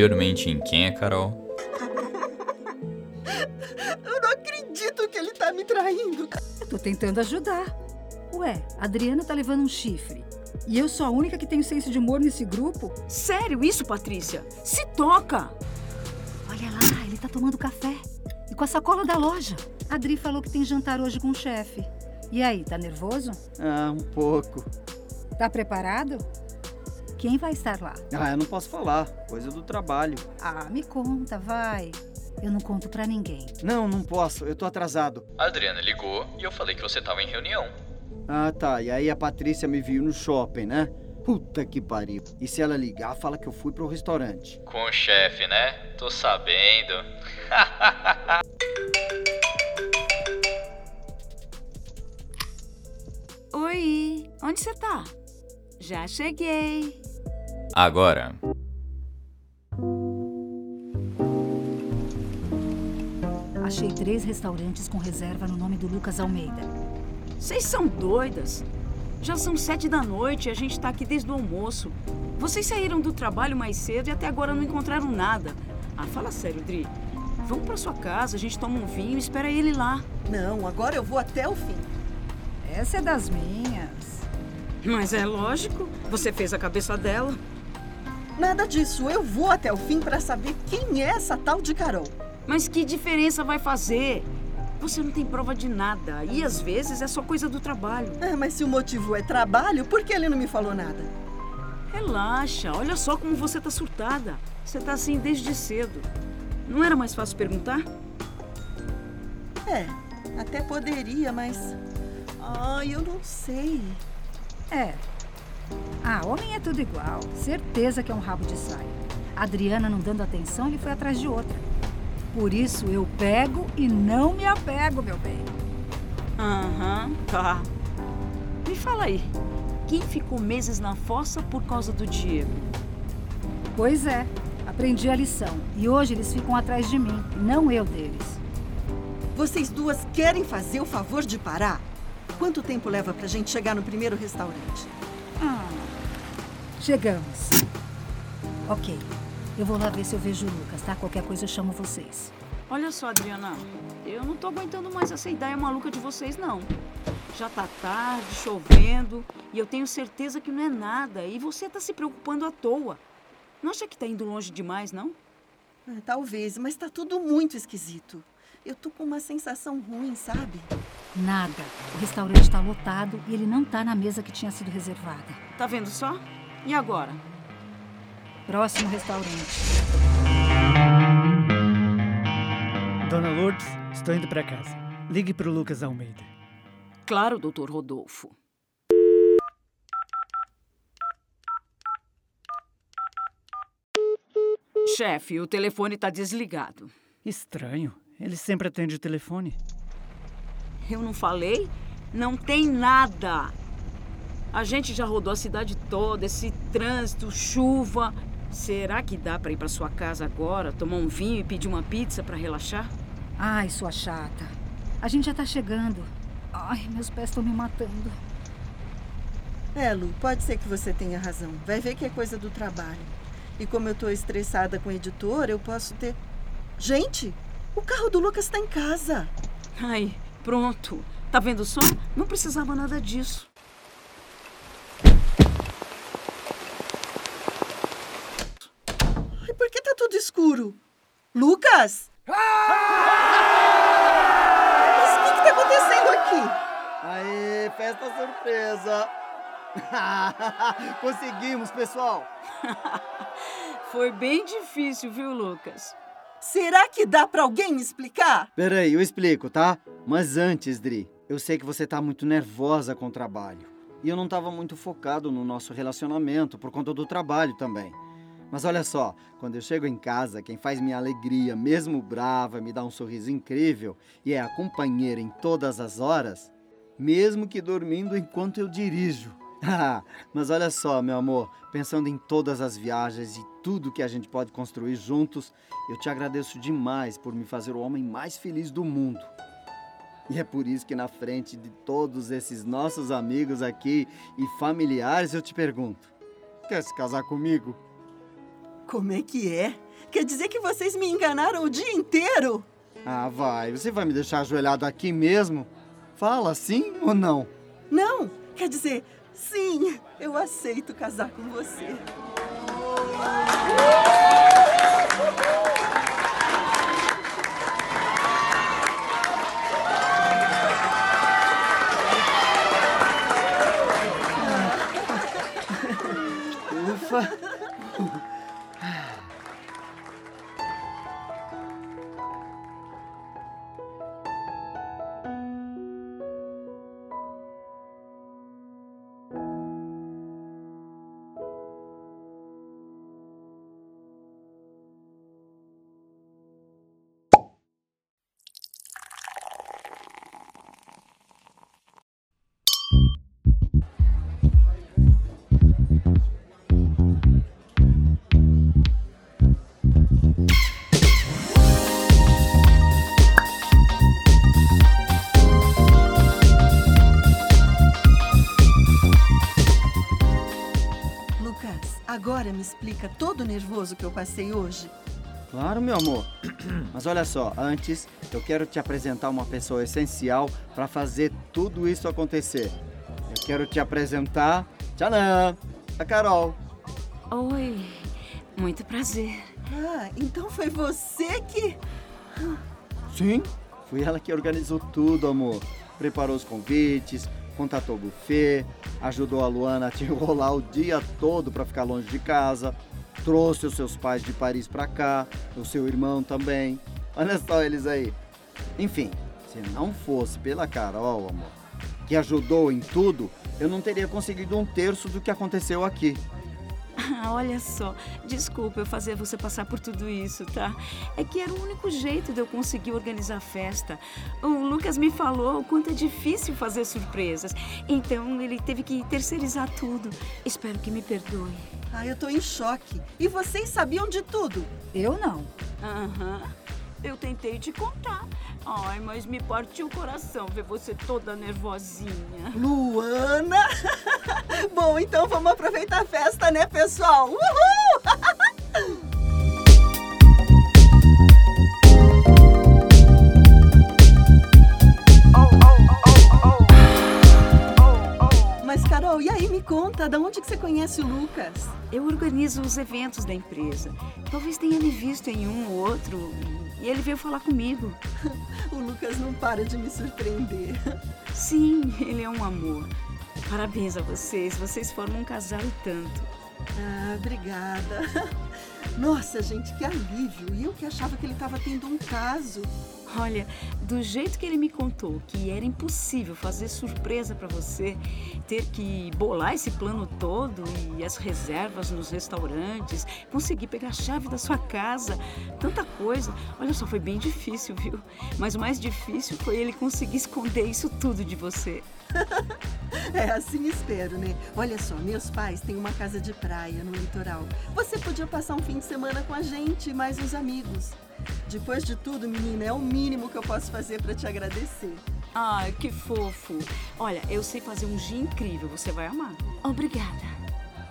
anteriormente em Quem é Carol. Eu não acredito que ele tá me traindo. Tô tentando ajudar. Ué, a Adriana tá levando um chifre. E eu sou a única que tem senso de humor nesse grupo? Sério isso, Patrícia? Se toca! Olha lá, ele tá tomando café. E com a sacola da loja. A Adri falou que tem jantar hoje com o chefe. E aí, tá nervoso? Ah, um pouco. Tá preparado? Quem vai estar lá? Ah, eu não posso falar. Coisa do trabalho. Ah, me conta, vai. Eu não conto pra ninguém. Não, não posso. Eu tô atrasado. A Adriana ligou e eu falei que você tava em reunião. Ah, tá. E aí a Patrícia me viu no shopping, né? Puta que pariu. E se ela ligar, fala que eu fui pro restaurante. Com o chefe, né? Tô sabendo. Oi, onde você tá? Já cheguei. Agora. Achei três restaurantes com reserva no nome do Lucas Almeida. Vocês são doidas. Já são sete da noite e a gente tá aqui desde o almoço. Vocês saíram do trabalho mais cedo e até agora não encontraram nada. Ah, fala sério, Dri. Vamos pra sua casa, a gente toma um vinho e espera ele lá. Não, agora eu vou até o fim. Essa é das minhas. Mas é lógico, você fez a cabeça dela. Nada disso, eu vou até o fim pra saber quem é essa tal de Carol. Mas que diferença vai fazer? Você não tem prova de nada e às vezes é só coisa do trabalho. Ah, mas se o motivo é trabalho, por que ele não me falou nada? Relaxa, olha só como você tá surtada. Você tá assim desde cedo. Não era mais fácil perguntar? É, até poderia, mas. Ai, eu não sei. É. Ah, homem é tudo igual. Certeza que é um rabo de saia. A Adriana não dando atenção, ele foi atrás de outra. Por isso eu pego e não me apego, meu bem. Aham, tá. Me fala aí, quem ficou meses na fossa por causa do Diego? Pois é, aprendi a lição. E hoje eles ficam atrás de mim, não eu deles. Vocês duas querem fazer o favor de parar? Quanto tempo leva pra gente chegar no primeiro restaurante? Ah, chegamos. Ok, eu vou lá ver se eu vejo o Lucas, tá? Qualquer coisa eu chamo vocês. Olha só, Adriana, eu não tô aguentando mais essa ideia maluca de vocês, não. Já tá tarde, chovendo, e eu tenho certeza que não é nada, e você tá se preocupando à toa. Não acha que tá indo longe demais, não? Ah, talvez, mas tá tudo muito esquisito. Eu tô com uma sensação ruim, sabe? Nada. O restaurante tá lotado e ele não tá na mesa que tinha sido reservada. Tá vendo só? E agora? Próximo restaurante. Dona Lourdes, estou indo para casa. Ligue para o Lucas Almeida. Claro, doutor Rodolfo. Chefe, o telefone tá desligado. Estranho. Ele sempre atende o telefone. Eu não falei? Não tem nada. A gente já rodou a cidade toda, esse trânsito, chuva. Será que dá para ir para sua casa agora, tomar um vinho e pedir uma pizza para relaxar? Ai, sua chata. A gente já tá chegando. Ai, meus pés estão me matando. É, Lu, pode ser que você tenha razão. Vai ver que é coisa do trabalho. E como eu tô estressada com o editor, eu posso ter. Gente, o carro do Lucas tá em casa. Ai, pronto. Tá vendo só? Não precisava nada disso. Ai, por que tá tudo escuro? Lucas! Mas o que, que tá acontecendo aqui? Aê, festa surpresa! Conseguimos, pessoal! Foi bem difícil, viu, Lucas? Será que dá pra alguém explicar? Peraí, eu explico, tá? Mas antes, Dri, eu sei que você tá muito nervosa com o trabalho. E eu não tava muito focado no nosso relacionamento por conta do trabalho também. Mas olha só, quando eu chego em casa, quem faz minha alegria, mesmo brava, me dá um sorriso incrível e é a companheira em todas as horas, mesmo que dormindo enquanto eu dirijo. Ah, mas olha só, meu amor, pensando em todas as viagens e tudo que a gente pode construir juntos, eu te agradeço demais por me fazer o homem mais feliz do mundo. E é por isso que na frente de todos esses nossos amigos aqui e familiares eu te pergunto: quer se casar comigo? Como é que é? Quer dizer que vocês me enganaram o dia inteiro? Ah, vai. Você vai me deixar ajoelhado aqui mesmo? Fala sim ou não? Não, quer dizer, sim, eu aceito casar com você. Me explica todo o nervoso que eu passei hoje. Claro, meu amor. Mas olha só, antes eu quero te apresentar uma pessoa essencial para fazer tudo isso acontecer. Eu quero te apresentar, tchanã, a Carol. Oi, muito prazer. Ah, então foi você que. Sim, fui ela que organizou tudo, amor. Preparou os convites, contatou o buffet, ajudou a Luana a te enrolar o dia todo para ficar longe de casa, trouxe os seus pais de Paris para cá, o seu irmão também. Olha só eles aí. Enfim, se não fosse pela Carol, amor, que ajudou em tudo, eu não teria conseguido um terço do que aconteceu aqui. Ah, olha só, desculpa eu fazer você passar por tudo isso, tá? É que era o único jeito de eu conseguir organizar a festa. O Lucas me falou o quanto é difícil fazer surpresas. Então ele teve que terceirizar tudo. Espero que me perdoe. Ah, eu tô em choque. E vocês sabiam de tudo? Eu não. Aham. Eu tentei te contar. Ai, mas me partiu o coração ver você toda nervosinha. Luana! Bom, então vamos aproveitar a festa, né, pessoal? Uhul! Mas, Carol, e aí me conta, da onde que você conhece o Lucas? Eu organizo os eventos da empresa. Talvez tenha me visto em um ou outro e ele veio falar comigo. O Lucas não para de me surpreender. Sim, ele é um amor. Parabéns a vocês, vocês formam um casal e tanto. Ah, obrigada. Nossa, gente, que alívio. E eu que achava que ele estava tendo um caso. Olha, do jeito que ele me contou que era impossível fazer surpresa pra você, ter que bolar esse plano todo e as reservas nos restaurantes, conseguir pegar a chave da sua casa, tanta coisa. Olha só, foi bem difícil, viu? Mas o mais difícil foi ele conseguir esconder isso tudo de você. É, assim espero, né? Olha só, meus pais têm uma casa de praia no litoral. Você podia passar um fim de semana com a gente e mais uns amigos. Depois de tudo, menina, é o mínimo que eu posso fazer para te agradecer. Ai, que fofo. Olha, eu sei fazer um gin incrível, você vai amar. Obrigada.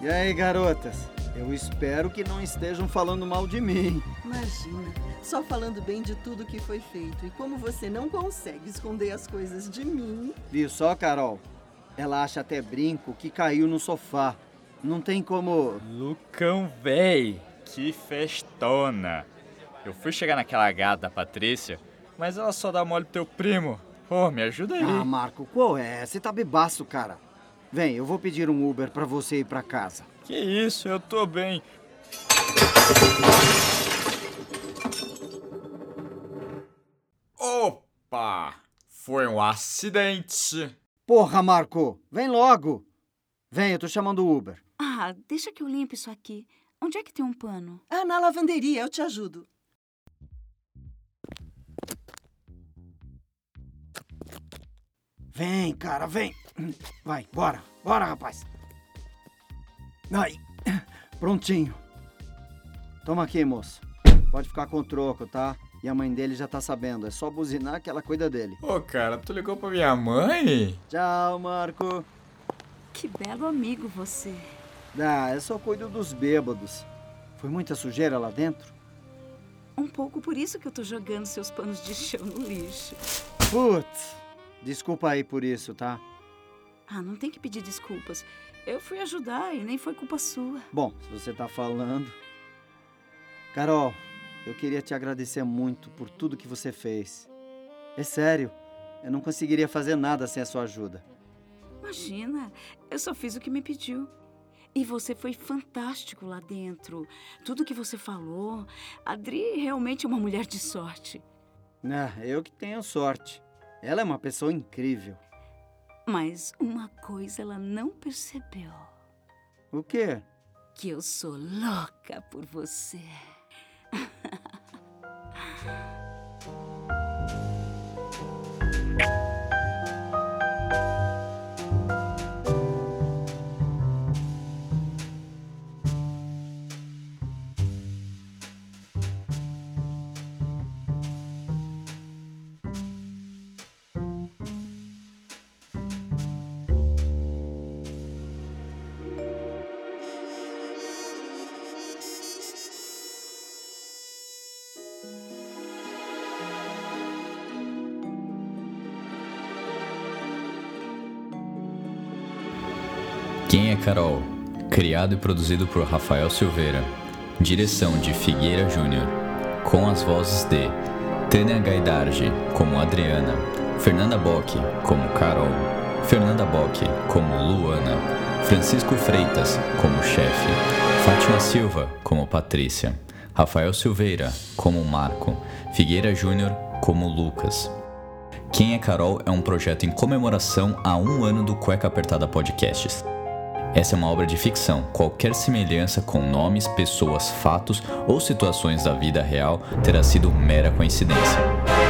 E aí, garotas? Eu espero que não estejam falando mal de mim. Imagina, só falando bem de tudo que foi feito. E como você não consegue esconder as coisas de mim. Viu só, Carol? Ela acha até brinco que caiu no sofá. Não tem como. Lucão, véi, que festona. Eu fui chegar naquela gata da Patrícia, mas ela só dá mole pro teu primo. Pô, me ajuda aí. Ah, Marco, qual é? Você tá bebaço, cara. Vem, eu vou pedir um Uber pra você ir pra casa. Que isso, eu tô bem. Opa! Foi um acidente. Porra, Marco, vem logo. Vem, eu tô chamando o Uber. Ah, deixa que eu limpe isso aqui. Onde é que tem um pano? Ah, na lavanderia, eu te ajudo. Vem, cara, vem. Vai, bora, bora, rapaz. Aí, prontinho. Toma aqui, moço. Pode ficar com o troco, tá? E a mãe dele já tá sabendo. É só buzinar que ela cuida dele. Ô, cara, tu ligou pra minha mãe? Tchau, Marco. Que belo amigo você. Ah, eu só cuido dos bêbados. Foi muita sujeira lá dentro? Um pouco por isso que eu tô jogando seus panos de chão no lixo. Putz, desculpa aí por isso, tá? Ah, não tem que pedir desculpas. Eu fui ajudar e nem foi culpa sua. Bom, se você tá falando. Carol, eu queria te agradecer muito por tudo que você fez. É sério, eu não conseguiria fazer nada sem a sua ajuda. Imagina, eu só fiz o que me pediu. E você foi fantástico lá dentro. Tudo que você falou. A Adri realmente é uma mulher de sorte. Ah, eu que tenho sorte. Ela é uma pessoa incrível. Mas uma coisa ela não percebeu: O quê? que eu sou louca por você. Quem é Carol? Criado e produzido por Rafael Silveira. Direção de Figueira Júnior. Com as vozes de Tânia Gaidardi como Adriana, Fernanda Bock como Carol, Fernanda Bock como Luana, Francisco Freitas como chefe, Fátima Silva como Patrícia, Rafael Silveira como Marco, Figueira Júnior como Lucas. Quem é Carol é um projeto em comemoração a um ano do Cueca Apertada Podcasts. Essa é uma obra de ficção. Qualquer semelhança com nomes, pessoas, fatos ou situações da vida real terá sido mera coincidência.